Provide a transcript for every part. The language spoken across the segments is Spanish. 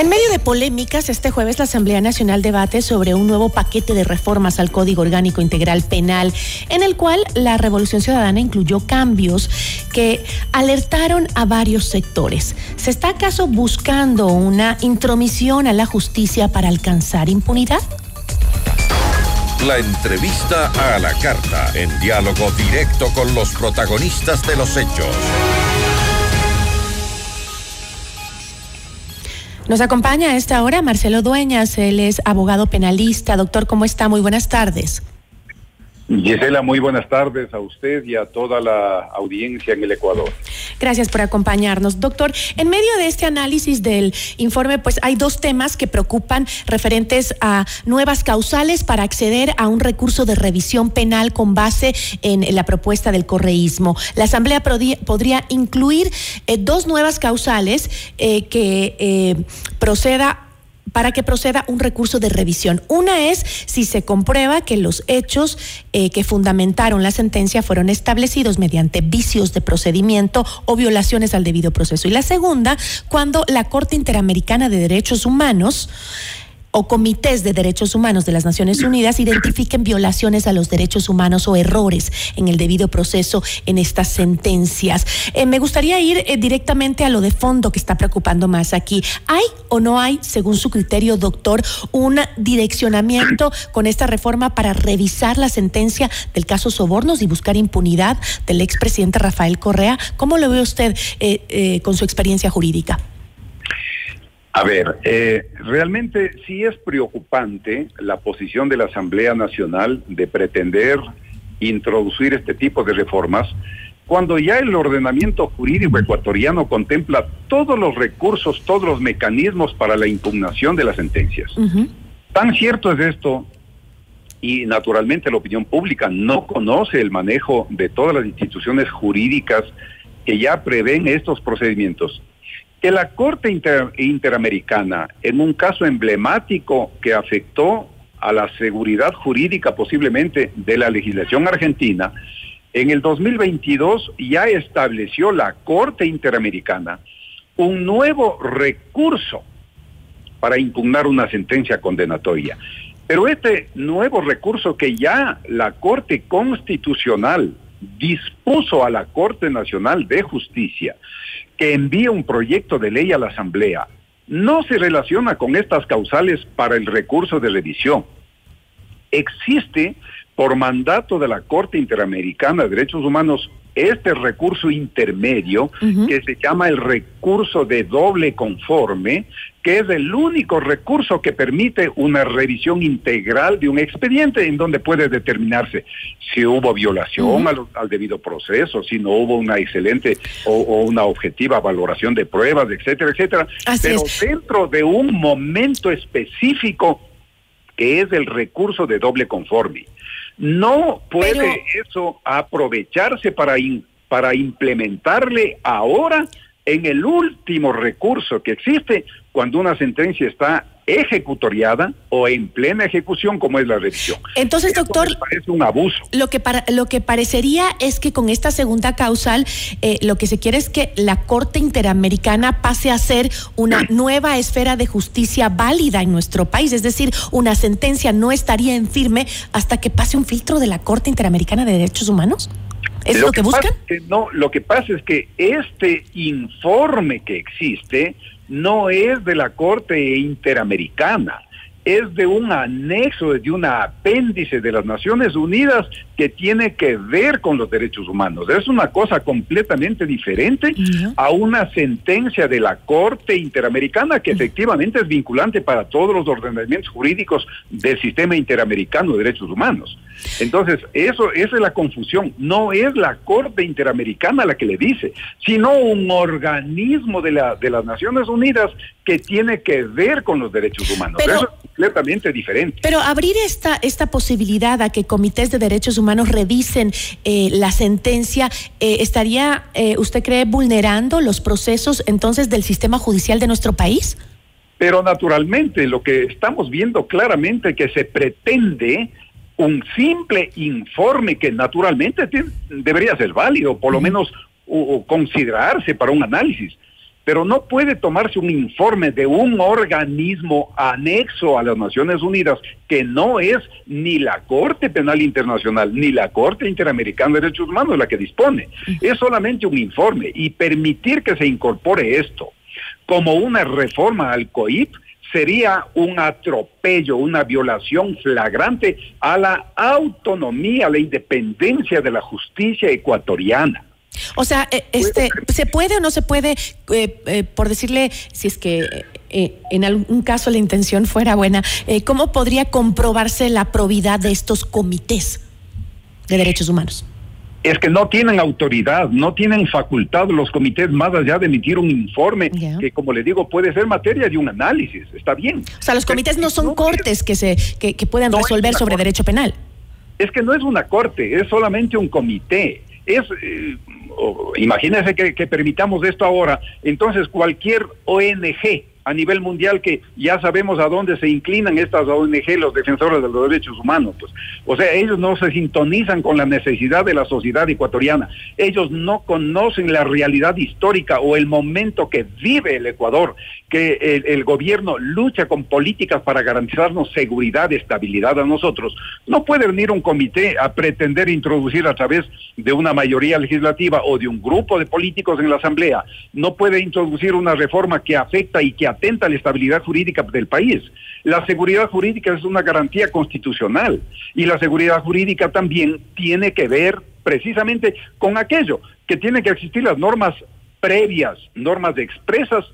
En medio de polémicas, este jueves la Asamblea Nacional debate sobre un nuevo paquete de reformas al Código Orgánico Integral Penal, en el cual la Revolución Ciudadana incluyó cambios que alertaron a varios sectores. ¿Se está acaso buscando una intromisión a la justicia para alcanzar impunidad? La entrevista a la carta, en diálogo directo con los protagonistas de los hechos. Nos acompaña a esta hora Marcelo Dueñas, él es abogado penalista. Doctor, ¿cómo está? Muy buenas tardes. Gisela, muy buenas tardes a usted y a toda la audiencia en el Ecuador. Gracias por acompañarnos. Doctor, en medio de este análisis del informe, pues hay dos temas que preocupan referentes a nuevas causales para acceder a un recurso de revisión penal con base en la propuesta del correísmo. La Asamblea podría incluir eh, dos nuevas causales eh, que eh, proceda para que proceda un recurso de revisión. Una es si se comprueba que los hechos eh, que fundamentaron la sentencia fueron establecidos mediante vicios de procedimiento o violaciones al debido proceso. Y la segunda, cuando la Corte Interamericana de Derechos Humanos o comités de derechos humanos de las Naciones Unidas identifiquen violaciones a los derechos humanos o errores en el debido proceso en estas sentencias. Eh, me gustaría ir eh, directamente a lo de fondo que está preocupando más aquí. ¿Hay o no hay, según su criterio, doctor, un direccionamiento con esta reforma para revisar la sentencia del caso Sobornos y buscar impunidad del expresidente Rafael Correa? ¿Cómo lo ve usted eh, con su experiencia jurídica? A ver, eh, realmente sí es preocupante la posición de la Asamblea Nacional de pretender introducir este tipo de reformas cuando ya el ordenamiento jurídico ecuatoriano contempla todos los recursos, todos los mecanismos para la impugnación de las sentencias. Tan cierto es esto, y naturalmente la opinión pública no conoce el manejo de todas las instituciones jurídicas que ya prevén estos procedimientos que la Corte Interamericana, en un caso emblemático que afectó a la seguridad jurídica posiblemente de la legislación argentina, en el 2022 ya estableció la Corte Interamericana un nuevo recurso para impugnar una sentencia condenatoria. Pero este nuevo recurso que ya la Corte Constitucional dispuso a la Corte Nacional de Justicia que envíe un proyecto de ley a la Asamblea no se relaciona con estas causales para el recurso de revisión. Existe, por mandato de la Corte Interamericana de Derechos Humanos, este recurso intermedio que se llama el recurso de doble conforme, que es el único recurso que permite una revisión integral de un expediente en donde puede determinarse si hubo violación al, debido proceso, si no hubo una excelente o, una objetiva valoración de pruebas, etcétera, etcétera. Pero dentro de un momento específico que es el recurso de doble conforme. No puede eso aprovecharse para, para implementarle ahora en el último recurso que existe cuando una sentencia está ejecutoriada o en plena ejecución como es la revisión. Entonces, doctor, parece un abuso. Lo que para, lo que parecería es que con esta segunda causal eh, lo que se quiere es que la Corte Interamericana pase a ser una nueva esfera de justicia válida en nuestro país, es decir, una sentencia no estaría en firme hasta que pase un filtro de la Corte Interamericana de Derechos Humanos. ¿Es lo, que, buscan? no, lo que pasa es que este informe que existe no es de la Corte Interamericana es de un anexo, de un apéndice de las Naciones Unidas que tiene que ver con los derechos humanos. Es una cosa completamente diferente a una sentencia de la Corte Interamericana que efectivamente es vinculante para todos los ordenamientos jurídicos del sistema interamericano de derechos humanos. Entonces, eso, esa es la confusión. No es la Corte Interamericana la que le dice, sino un organismo de, la, de las Naciones Unidas que tiene que ver con los derechos humanos. eso es completamente diferente. Pero abrir esta, esta posibilidad a que comités de derechos humanos revisen eh, la sentencia, eh, ¿estaría, eh, usted cree, vulnerando los procesos entonces del sistema judicial de nuestro país? Pero naturalmente lo que estamos viendo claramente que se pretende un simple informe que naturalmente debería ser válido, por lo menos considerarse para un análisis. Pero no puede tomarse un informe de un organismo anexo a las Naciones Unidas que no es ni la Corte Penal Internacional ni la Corte Interamericana de Derechos Humanos la que dispone. Es solamente un informe y permitir que se incorpore esto como una reforma al COIP sería un atropello, una violación flagrante a la autonomía, a la independencia de la justicia ecuatoriana. O sea, eh, este, ¿se puede o no se puede, eh, eh, por decirle, si es que en algún caso la intención fuera buena, cómo podría comprobarse la probidad de estos comités de derechos humanos? Es que no tienen autoridad, no tienen facultad los comités más allá de emitir un informe que, como le digo, puede ser materia de un análisis. Está bien. O sea, los comités no son cortes que se que, puedan resolver sobre derecho penal. Es que no es una corte, es solamente un comité. Es eh, imagínense que, que permitamos esto ahora. Entonces, cualquier ONG a nivel mundial que ya sabemos a dónde se inclinan estas ONG, los defensores de los derechos humanos. Pues. O sea, ellos no se sintonizan con la necesidad de la sociedad ecuatoriana. Ellos no conocen la realidad histórica o el momento que vive el Ecuador, que el, el gobierno lucha con políticas para garantizarnos seguridad, estabilidad a nosotros. No puede venir un comité a pretender introducir a través de una mayoría legislativa o de un grupo de políticos en la Asamblea, no puede introducir una reforma que afecta y que atenta la estabilidad jurídica del país. La seguridad jurídica es una garantía constitucional y la seguridad jurídica también tiene que ver precisamente con aquello, que tienen que existir las normas previas, normas expresas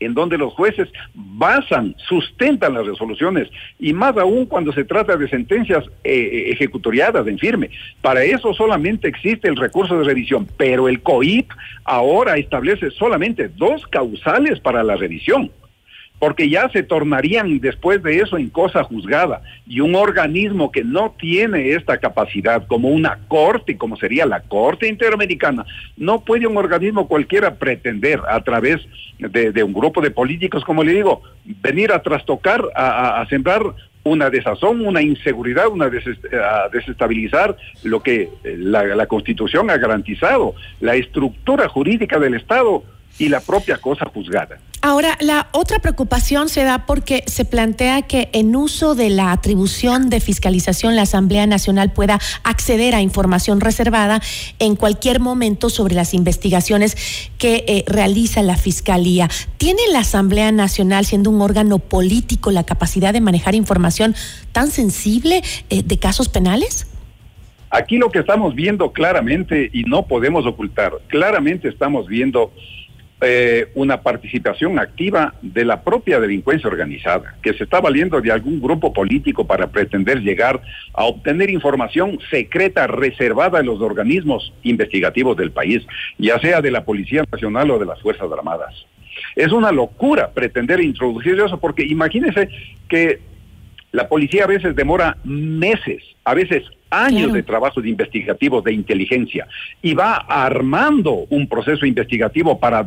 en donde los jueces basan, sustentan las resoluciones, y más aún cuando se trata de sentencias eh, ejecutoriadas en firme. Para eso solamente existe el recurso de revisión, pero el COIP ahora establece solamente dos causales para la revisión porque ya se tornarían después de eso en cosa juzgada. Y un organismo que no tiene esta capacidad, como una corte, como sería la Corte Interamericana, no puede un organismo cualquiera pretender a través de, un grupo de políticos, como le digo, venir a trastocar, a, sembrar una desazón, una inseguridad, una a desestabilizar lo que la, la Constitución ha garantizado, la estructura jurídica del Estado y la propia cosa juzgada. Ahora, la otra preocupación se da porque se plantea que en uso de la atribución de fiscalización la Asamblea Nacional pueda acceder a información reservada en cualquier momento sobre las investigaciones que eh, realiza la Fiscalía. ¿Tiene la Asamblea Nacional, siendo un órgano político, la capacidad de manejar información tan sensible eh, de casos penales? Aquí lo que estamos viendo claramente, y no podemos ocultar, claramente estamos viendo eh, una participación activa de la propia delincuencia organizada, que se está valiendo de algún grupo político para pretender llegar a obtener información secreta reservada en los organismos investigativos del país, ya sea de la Policía Nacional o de las Fuerzas Armadas. Es una locura pretender introducir eso, porque imagínense que la policía a veces demora meses, a veces años de trabajo de investigativos de inteligencia y va armando un proceso investigativo para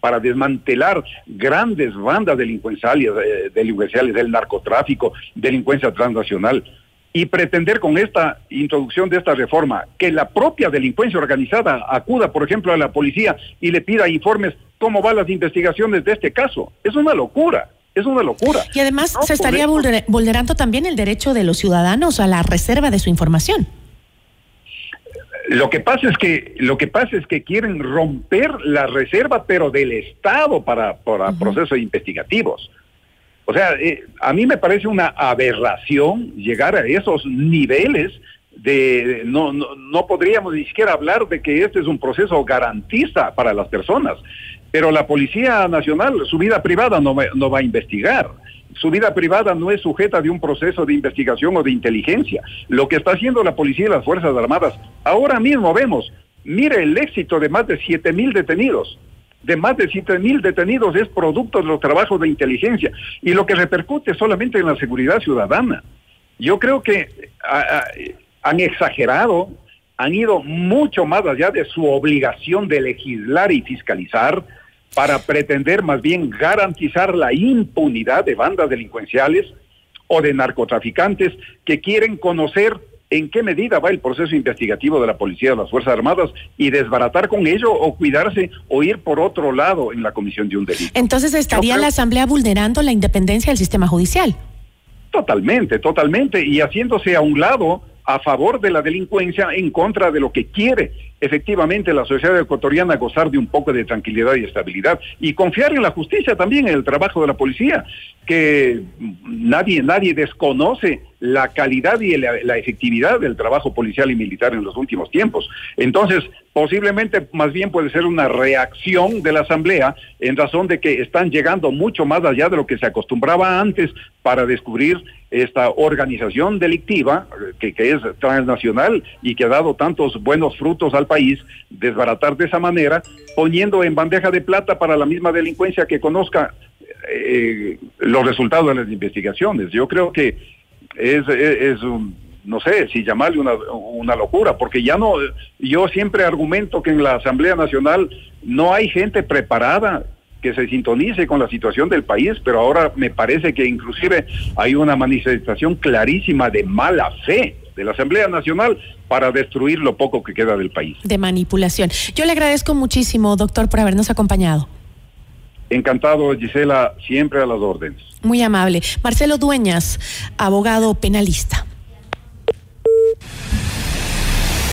para desmantelar grandes bandas delincuenciales, eh, delincuenciales del narcotráfico, delincuencia transnacional y pretender con esta introducción de esta reforma que la propia delincuencia organizada acuda, por ejemplo, a la policía y le pida informes cómo van las investigaciones de este caso. Es una locura. Es una locura. Y además se estaría vulnerando también el derecho de los ciudadanos a la reserva de su información. Lo que pasa es que lo que pasa es que quieren romper la reserva, pero del Estado para, para procesos investigativos. O sea, eh, a mí me parece una aberración llegar a esos niveles de no, no, no podríamos ni siquiera hablar de que este es un proceso garantista para las personas. Pero la Policía Nacional, su vida privada no no va a investigar. Su vida privada no es sujeta de un proceso de investigación o de inteligencia. Lo que está haciendo la policía y las Fuerzas Armadas, ahora mismo vemos, mire el éxito de más de siete mil detenidos. De más de siete mil detenidos es producto de los trabajos de inteligencia y lo que repercute solamente en la seguridad ciudadana. Yo creo que han exagerado, han ido mucho más allá de su obligación de legislar y fiscalizar para pretender más bien garantizar la impunidad de bandas delincuenciales o de narcotraficantes que quieren conocer en qué medida va el proceso investigativo de la policía de las Fuerzas Armadas y desbaratar con ello o cuidarse o ir por otro lado en la comisión de un delito. Entonces, ¿estaría la Asamblea vulnerando la independencia del sistema judicial? Totalmente, totalmente, y haciéndose a un lado a favor de la delincuencia en contra de lo que quiere efectivamente la sociedad ecuatoriana gozar de un poco de tranquilidad y estabilidad y confiar en la justicia también, en el trabajo de la policía, que nadie, nadie desconoce la calidad y la, la, efectividad del trabajo policial y militar en los últimos tiempos. Entonces, posiblemente más bien puede ser una reacción de la Asamblea en razón de que están llegando mucho más allá de lo que se acostumbraba antes para descubrir esta organización delictiva que, que es transnacional y que ha dado tantos buenos frutos al país, desbaratar de esa manera, poniendo en bandeja de plata para la misma delincuencia que conozca eh, los resultados de las investigaciones. Yo creo que es, un, no sé si llamarle una, una locura, porque ya no, yo siempre argumento que en la Asamblea Nacional no hay gente preparada que se sintonice con la situación del país, pero ahora me parece que inclusive hay una manifestación clarísima de mala fe de la Asamblea Nacional para destruir lo poco que queda del país. De manipulación. Yo le agradezco muchísimo, doctor, por habernos acompañado. Encantado, Gisela, siempre a las órdenes. Muy amable. Marcelo Dueñas, abogado penalista.